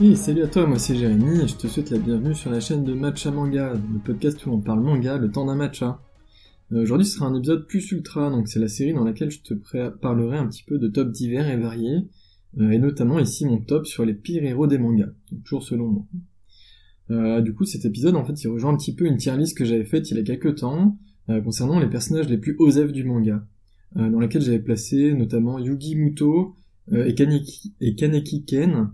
Hey, salut à toi, moi c'est Jérémy et je te souhaite la bienvenue sur la chaîne de Matcha Manga, le podcast où on parle manga le temps d'un matcha. Euh, Aujourd'hui ce sera un épisode plus ultra, donc c'est la série dans laquelle je te parlerai un petit peu de top divers et variés, euh, et notamment ici mon top sur les pires héros des mangas, toujours selon moi. Euh, du coup cet épisode en fait il rejoint un petit peu une tier list que j'avais faite il y a quelques temps, euh, concernant les personnages les plus osef du manga, euh, dans laquelle j'avais placé notamment Yugi Muto et, Kaneki, Ken,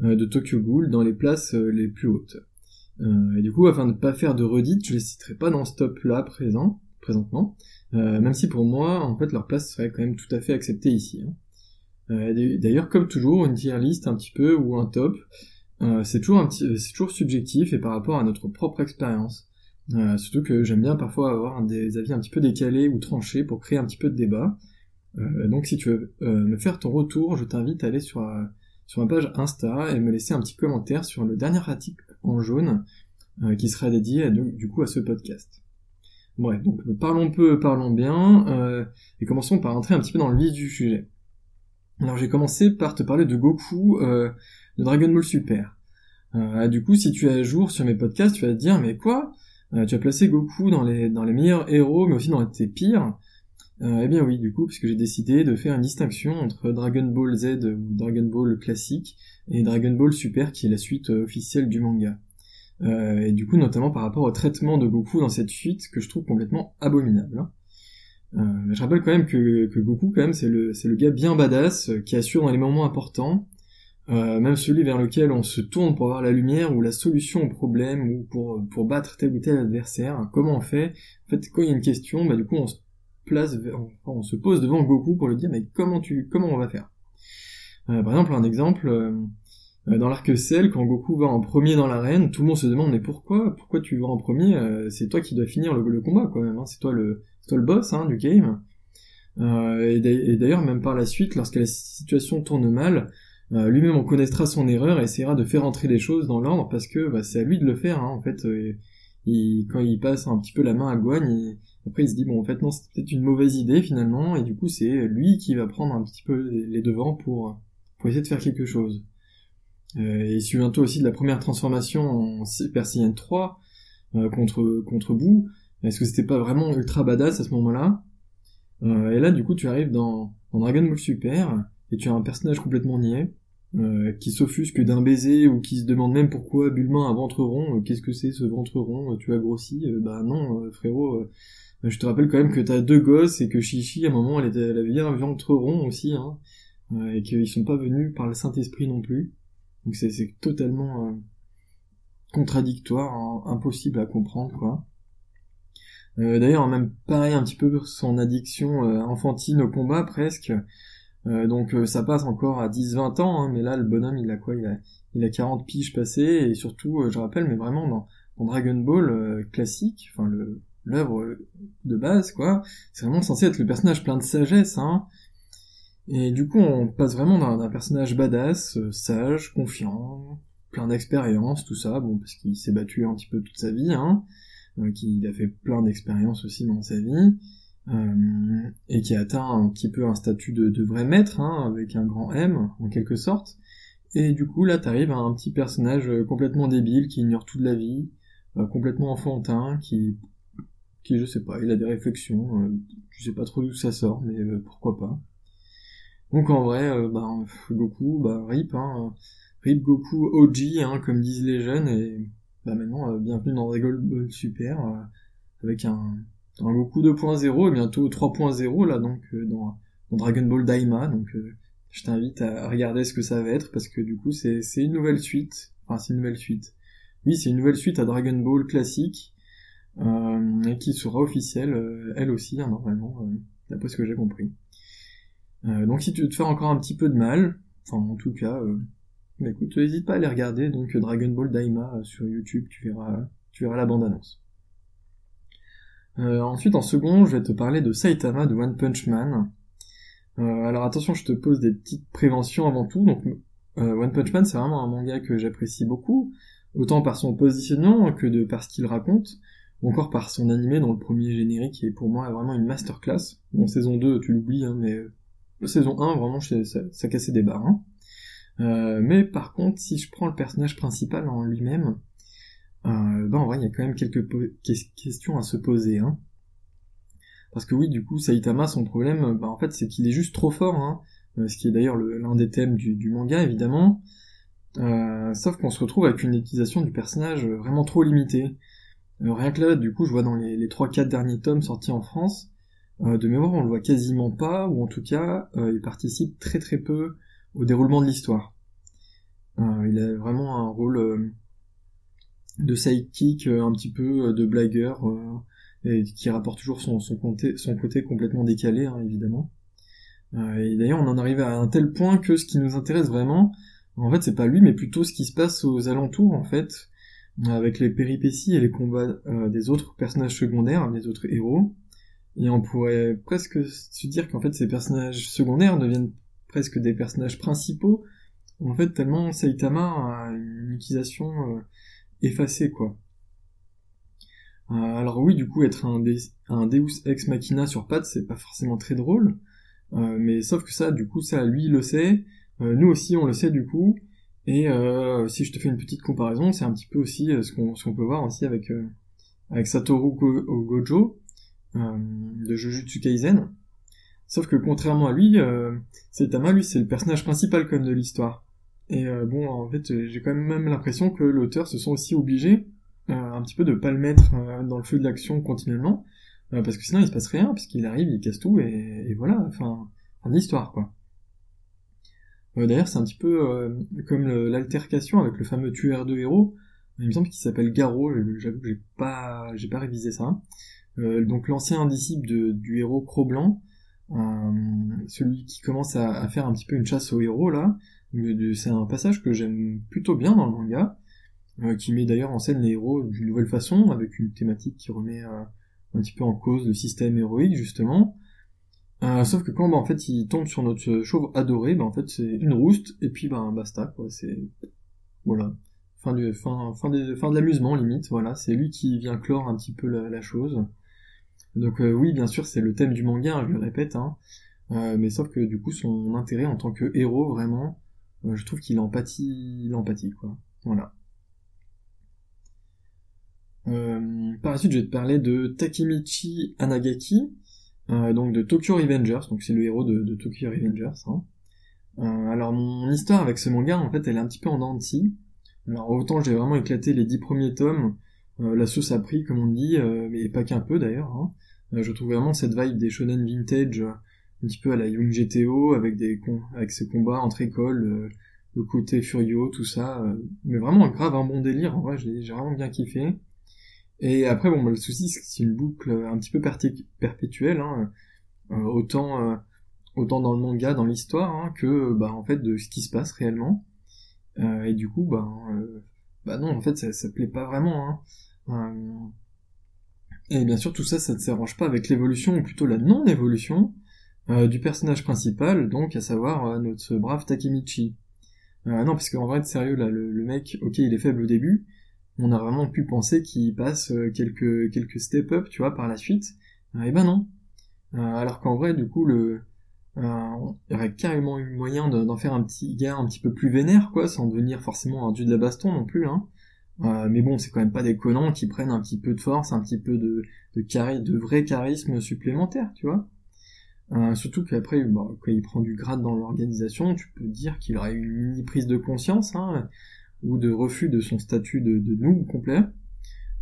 de Tokyo Ghoul dans les places euh, les plus hautes. Euh, et du coup, afin de ne pas faire de redite, je les citerai pas dans ce top-là présent, présentement, même si pour moi, en fait, leur place serait quand même tout à fait acceptée ici. Hein. D'ailleurs, comme toujours, une tier list un petit peu ou un top, c'est toujours toujours subjectif et par rapport à notre propre expérience. surtout que j'aime bien parfois avoir des avis un petit peu décalés ou tranchés pour créer un petit peu de débat. donc si tu veux me faire ton retour, je t'invite à aller sur sur ma page Insta et me laisser un petit commentaire sur le dernier article en jaune euh, qui sera dédié du coup à ce podcast. Bref, donc parlons peu, parlons bien, euh, et commençons par entrer un petit peu dans le vif du sujet. Alors j'ai commencé par te parler de Goku euh, de Dragon Ball Super. Euh, du coup, si tu es à jour sur mes podcasts, tu vas te dire mais quoi? Tu as placé Goku dans les dans les meilleurs héros, mais aussi dans tes pires. Euh, eh bien oui, du coup, puisque j'ai décidé de faire une distinction entre Dragon Ball Z ou Dragon Ball classique et Dragon Ball Super qui est la suite euh, officielle du manga. Euh, et du coup, notamment par rapport au traitement de Goku dans cette suite que je trouve complètement abominable. Hein. Je rappelle quand même que, Goku, quand même, c'est le, gars bien badass qui assure dans les moments importants, même celui vers lequel on se tourne pour avoir la lumière ou la solution au problème ou pour, pour battre tel ou tel adversaire. Comment on fait? En fait, quand il y a une question, bah du coup, on se on se pose devant Goku pour lui dire mais comment tu, comment on va faire? Euh, Par exemple, un exemple, euh, euh, dans l'arc Cell, quand Goku va en premier dans l'arène, tout le monde se demande mais pourquoi, pourquoi tu vas en premier? C'est toi qui dois finir le, combat quand même, hein. c'est toi le, toi le boss hein, du game. et d'ailleurs, même par la suite, lorsque la situation tourne mal, lui-même on connaîtra son erreur et essaiera de faire entrer les choses dans l'ordre parce que bah, c'est à lui de le faire hein, en fait. Quand il passe un petit peu la main à Guan, après, il se dit, bon, en fait, non, c'est peut-être une mauvaise idée, finalement, et du coup, c'est lui qui va prendre un petit peu les devants pour, essayer de faire quelque chose. Euh, et il suit bientôt aussi de la première transformation en Super Saiyan 3, euh, contre, contre Boo. Est-ce que c'était pas vraiment ultra badass à ce moment-là? Euh, Et là, du coup, tu arrives dans, dans Dragon Ball Super, et tu as un personnage complètement niais, euh, qui s'offusque d'un baiser ou qui se demande même pourquoi Bulma a un ventre rond, qu'est-ce que c'est ce ventre rond, tu as grossi, bah non frérot, je te rappelle quand même que t'as deux gosses et que Chichi, à un moment, elle, était, elle avait un ventre rond aussi, hein, euh, et qu'ils sont pas venus par le Saint-Esprit non plus. Donc c'est totalement euh, contradictoire, hein, impossible à comprendre, quoi. Euh, D'ailleurs, même pareil un petit peu son addiction euh, enfantine au combat, presque. Euh, donc ça passe encore à 10-20 ans, hein, mais là, le bonhomme, il a quoi? Il a, il a 40 piges passées, et surtout, je rappelle, mais vraiment, dans, Dragon Ball classique, enfin l'œuvre de base, quoi. C'est vraiment censé être le personnage plein de sagesse, hein. Et du coup, on passe vraiment d'un personnage badass, euh, sage, confiant, plein d'expérience, tout ça, bon, parce qu'il s'est battu un petit peu toute sa vie, hein, euh, qu'il a fait plein d'expériences aussi dans sa vie, euh, et qui atteint un petit peu un statut de, de vrai maître, hein, avec un grand M, en quelque sorte. Et du coup, là, t'arrives à un petit personnage complètement débile, qui ignore toute la vie, complètement enfantin, qui qui je sais pas, il a des réflexions, euh, je sais pas trop d'où ça sort, mais euh, pourquoi pas. Donc en vrai, euh, bah, Goku, bah rip, hein, rip Goku OG, hein, comme disent les jeunes, et bah maintenant, bienvenue dans Dragon Ball Super, avec un, un Goku 2.0 et bientôt 3.0 là, donc dans, dans, Dragon Ball Daima, donc je t'invite à regarder ce que ça va être, parce que du coup c'est une nouvelle suite, enfin c'est une nouvelle suite. Oui, c'est une nouvelle suite à Dragon Ball classique, euh, et qui sera officielle, euh, elle aussi, hein, normalement, euh, d'après ce que j'ai compris. donc si tu veux te faire encore un petit peu de mal, enfin en tout cas, bah, écoute, n'hésite pas à aller regarder donc Dragon Ball Daima sur YouTube, tu verras, tu verras la bande-annonce. ensuite, en second, je vais te parler de Saitama de One Punch Man. alors attention, je te pose des petites préventions avant tout. Donc, One Punch Man, c'est vraiment un manga que j'apprécie beaucoup, autant par son positionnement que de par ce qu'il raconte ou encore par son animé dans le premier générique est pour moi vraiment une masterclass. Bon, saison 2, tu l'oublies, hein, mais euh, saison 1, vraiment, ça, ça cassait des barres. Hein. mais par contre, si je prends le personnage principal en lui-même, ben en vrai, il y a quand même quelques questions à se poser. Hein. Parce que oui, du coup, Saitama, son problème, bah, en fait, c'est qu'il est juste trop fort, hein, ce qui est d'ailleurs l'un des thèmes du, manga, évidemment. sauf qu'on se retrouve avec une utilisation du personnage vraiment trop limitée. rien que là, du coup, je vois dans les, les 3-4 derniers tomes sortis en France, de mémoire, on le voit quasiment pas, ou en tout cas, il participe très très peu au déroulement de l'histoire. il a vraiment un rôle de sidekick, un petit peu de blagueur, et qui rapporte toujours son, son, côté, son côté complètement décalé, hein, évidemment. Euh, et d'ailleurs, on en arrive à un tel point que ce qui nous intéresse vraiment, en fait, c'est pas lui, mais plutôt ce qui se passe aux alentours, en fait, avec les péripéties et les combats euh, des autres personnages secondaires, des autres héros. Et on pourrait presque se dire qu'en fait, ces personnages secondaires deviennent presque des personnages principaux, en fait, tellement Saitama a une utilisation effacée, quoi. Euh, alors oui, du coup, être un, Deus ex machina sur pattes, c'est pas forcément très drôle, euh, mais sauf que ça, du coup, ça, lui, le sait, euh, nous aussi, on le sait, du coup, et si je te fais une petite comparaison, c'est un petit peu aussi ce qu'on peut voir aussi avec, avec Satoru Gojo, de Jujutsu Kaisen, Sauf que contrairement à lui, Saitama, lui, c'est le personnage principal comme de l'histoire. Et bon, en fait, j'ai quand même l'impression que l'auteur se sont aussi obligés euh, un petit peu de pas le mettre euh, dans le feu de l'action continuellement, euh, parce que sinon il se passe rien, puisqu'il arrive, il casse tout, et, voilà, enfin, une histoire, quoi. D'ailleurs, c'est un petit peu comme l'altercation avec le fameux tueur de héros, il me semble qu'il s'appelle Garo, j'avoue que j'ai pas, j'ai pas révisé ça. donc l'ancien disciple du héros Cro-Blanc, celui qui commence à, à, faire un petit peu une chasse aux héros là, c'est un passage que j'aime plutôt bien dans le manga, euh, qui met d'ailleurs en scène les héros d'une nouvelle façon, avec une thématique qui remet euh, un petit peu en cause le système héroïque justement. Euh, sauf que quand bah, en fait il tombe sur notre chauve adoré, bah, en fait c'est une rouste et puis bah basta quoi, c'est voilà fin du fin des, fin de l'amusement limite voilà c'est lui qui vient clore un petit peu la, chose. Donc oui bien sûr c'est le thème du manga, je le répète, hein, mais sauf que du coup son intérêt en tant que héros vraiment, je trouve qu'il empathie, il quoi, voilà. Euh, par la suite, je vais te parler de Takemichi Anagaki, euh, donc de Tokyo Revengers, donc c'est le héros de, Tokyo Revengers. Hein. Euh, alors mon histoire avec ce manga, en fait, elle est un petit peu en dents Alors autant j'ai vraiment éclaté les dix premiers tomes, la sauce a pris, comme on dit, mais pas qu'un peu d'ailleurs. Hein. je trouve vraiment cette vibe des shonen vintage, un petit peu à la Young GTO, avec des avec ces combats entre écoles, le côté furio, tout ça, mais vraiment grave un bon délire. En vrai, j'ai vraiment bien kiffé. Et après, bon, bah, le souci, c'est que c'est une boucle un petit peu perpétuelle, hein, euh, autant, euh, autant dans le manga, dans l'histoire, hein, que, bah, en fait, de ce qui se passe réellement. Euh, et du coup, bah, bah non, en fait, ça, ça plaît pas vraiment. Hein. et bien sûr, tout ça, ça ne s'arrange pas avec l'évolution, ou plutôt la non-évolution, du personnage principal, donc à savoir notre brave Takemichi. non, parce qu'en vrai, de sérieux, là, le, mec, ok, il est faible au début, on a vraiment pu penser qu'il passe euh, quelques quelques step up, tu vois, par la suite. eh ben non. Euh, alors qu'en vrai, du coup, le euh, il aurait carrément eu moyen d'en faire un petit gars un petit peu plus vénère, quoi, sans devenir forcément un dieu de la baston non plus, hein. mais bon, c'est quand même pas déconnant qui prennent un petit peu de force, un petit peu de de, de vrai charisme supplémentaire, tu vois. Surtout qu'après, bah, quand il prend du grade dans l'organisation, tu peux dire qu'il aurait eu une mini prise de conscience, hein, ou de refus de son statut de, de complet.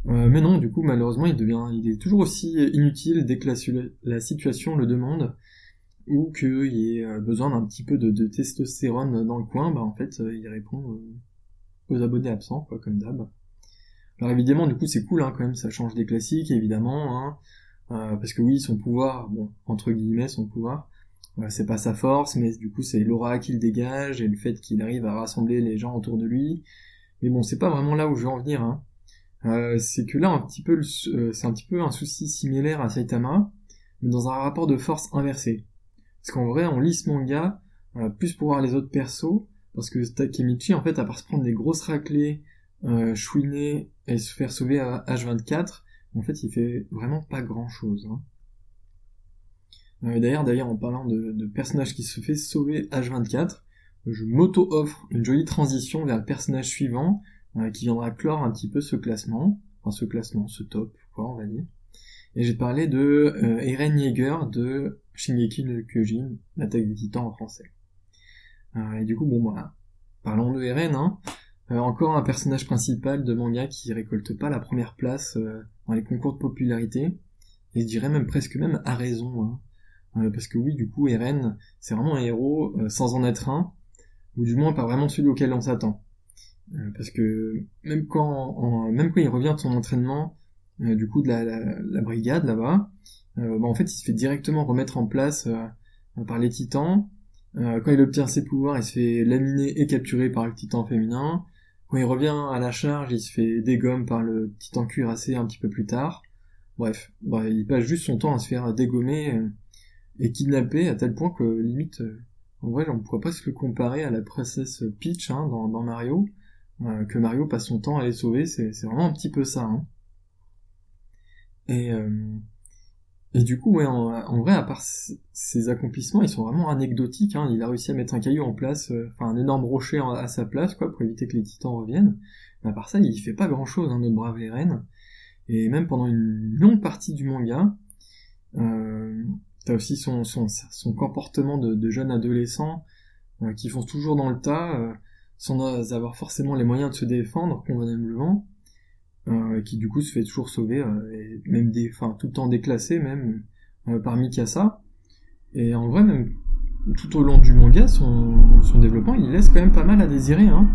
Euh, mais non, du coup, malheureusement, il devient, il est toujours aussi inutile dès que la, situation le demande, ou qu'il y ait euh, besoin d'un petit peu de, testostérone dans le coin, bah en fait, euh, il répond aux abonnés absents, quoi, comme d'hab. Alors évidemment, du coup, c'est cool, hein, quand même, ça change des classiques, évidemment, hein, parce que oui, son pouvoir, bon, entre guillemets, son pouvoir, c'est pas sa force, mais du coup c'est l'aura qu'il dégage et le fait qu'il arrive à rassembler les gens autour de lui. Mais bon, c'est pas vraiment là où je veux en venir. Hein. Euh, c'est que là, un petit peu, euh, c'est un petit peu un souci similaire à Saitama, mais dans un rapport de force inversé. Parce qu'en vrai, on lit ce manga euh, plus pour voir les autres persos, parce que Takemichi, en fait, à part se prendre des grosses raclées, euh, chouiner et se faire sauver à H24, en fait, il fait vraiment pas grand chose. Hein. Euh, d'ailleurs, d'ailleurs, en parlant de, personnages qui se fait sauver H24, je m'auto-offre une jolie transition vers le personnage suivant, qui viendra clore un petit peu ce classement, enfin ce classement, ce top, quoi, on va dire. Et j'ai parlé de Eren Yeager de Shingeki no Kyojin, l'attaque des titans en français. et du coup, bon, voilà. Parlons de Eren, hein. Euh, encore un personnage principal de manga qui récolte pas la première place euh, dans les concours de popularité, et je dirais même presque même à raison, hein. euh, parce que oui, du coup, Eren, c'est vraiment un héros sans en être un, ou du moins pas vraiment celui auquel on s'attend. parce que même quand, même quand il revient de son entraînement, du coup de la, la, brigade là-bas, bah, en fait, il se fait directement remettre en place par les titans. quand il obtient ses pouvoirs, il se fait laminer et capturer par le titan féminin. Quand il revient à la charge, il se fait dégommer par le titan cuirassé un petit peu plus tard. Bref, bah, il passe juste son temps à se faire dégommer euh, et kidnapper à tel point que limite, euh, en vrai, on pourrait pas se le comparer à la princesse Peach hein, dans, Mario, euh, que Mario passe son temps à les sauver, c'est vraiment un petit peu ça. Hein. Et, et du coup, ouais, en, vrai, à part ses accomplissements, ils sont vraiment anecdotiques. Hein. Il a réussi à mettre un caillou en place, euh, enfin un énorme rocher à sa place, quoi, pour éviter que les titans reviennent. Mais à part ça, il fait pas grand-chose, hein, notre brave Eren. Et même pendant une longue partie du manga, euh, t'as aussi son, comportement de, jeune adolescent euh, qui fonce toujours dans le tas, sans avoir forcément les moyens de se défendre convenablement. Euh, qui du coup se fait toujours sauver, euh, et même des, tout le temps déclassé même euh, par Mikasa. Et en vrai même tout au long du manga, son, son développement, il laisse quand même pas mal à désirer, hein.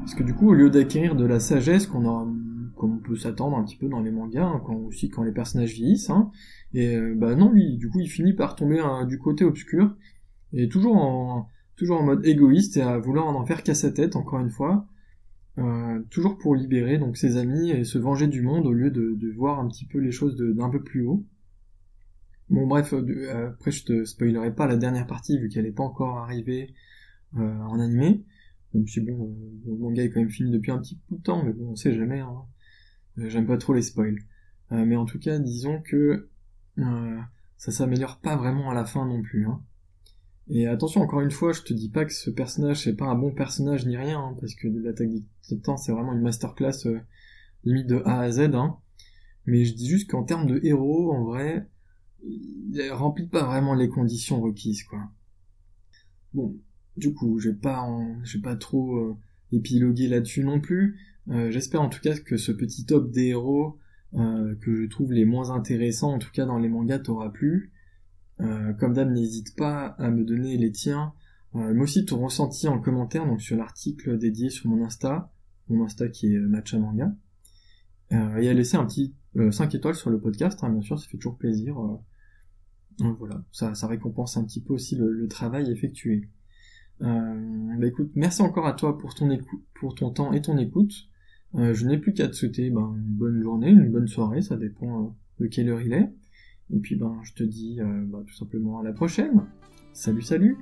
Parce que du coup, au lieu d'acquérir de la sagesse qu'on a, peut s'attendre un petit peu dans les mangas, hein, quand, aussi quand les personnages vieillissent, hein, et bah non, lui, du coup, il finit par tomber du côté obscur, et toujours en, toujours en mode égoïste et à vouloir en faire qu'à sa tête, encore une fois, euh, toujours pour libérer donc ses amis et se venger du monde au lieu de, voir un petit peu les choses d'un peu plus haut. Bon bref, euh, après je te spoilerai pas la dernière partie vu qu'elle n'est pas encore arrivée euh, en animé. Même si bon, le manga est quand même fini depuis un petit bout de temps, mais bon on sait jamais. Hein. J'aime pas trop les spoils. mais en tout cas, disons que ça s'améliore pas vraiment à la fin non plus. Hein. Et attention, encore une fois, je te dis pas que ce personnage c'est pas un bon personnage ni rien, hein, parce que l'attaque des titans c'est vraiment une masterclass euh, limite de A à Z. Hein. Mais je dis juste qu'en termes de héros, en vrai, il remplit pas vraiment les conditions requises, quoi. Bon, du coup, je vais pas, je vais pas trop euh, épiloguer là-dessus non plus. Euh, j'espère en tout cas que ce petit top des héros que je trouve les moins intéressants, en tout cas dans les mangas, t'aura plu. Euh, comme d'hab, n'hésite pas à me donner les tiens, euh, mais aussi ton ressenti en commentaire, donc sur l'article dédié sur mon Insta, mon Insta qui est Matcha Manga, euh, et à laisser un petit 5 étoiles sur le podcast, hein, bien sûr, ça fait toujours plaisir. voilà, ça, ça récompense un petit peu aussi le, travail effectué. bah écoute, merci encore à toi pour ton, écoute, pour ton temps et ton écoute. je n'ai plus qu'à te souhaiter ben, une bonne journée, une bonne soirée, ça dépend de quelle heure il est. Et puis ben je te dis euh, bah, tout simplement à la prochaine. Salut salut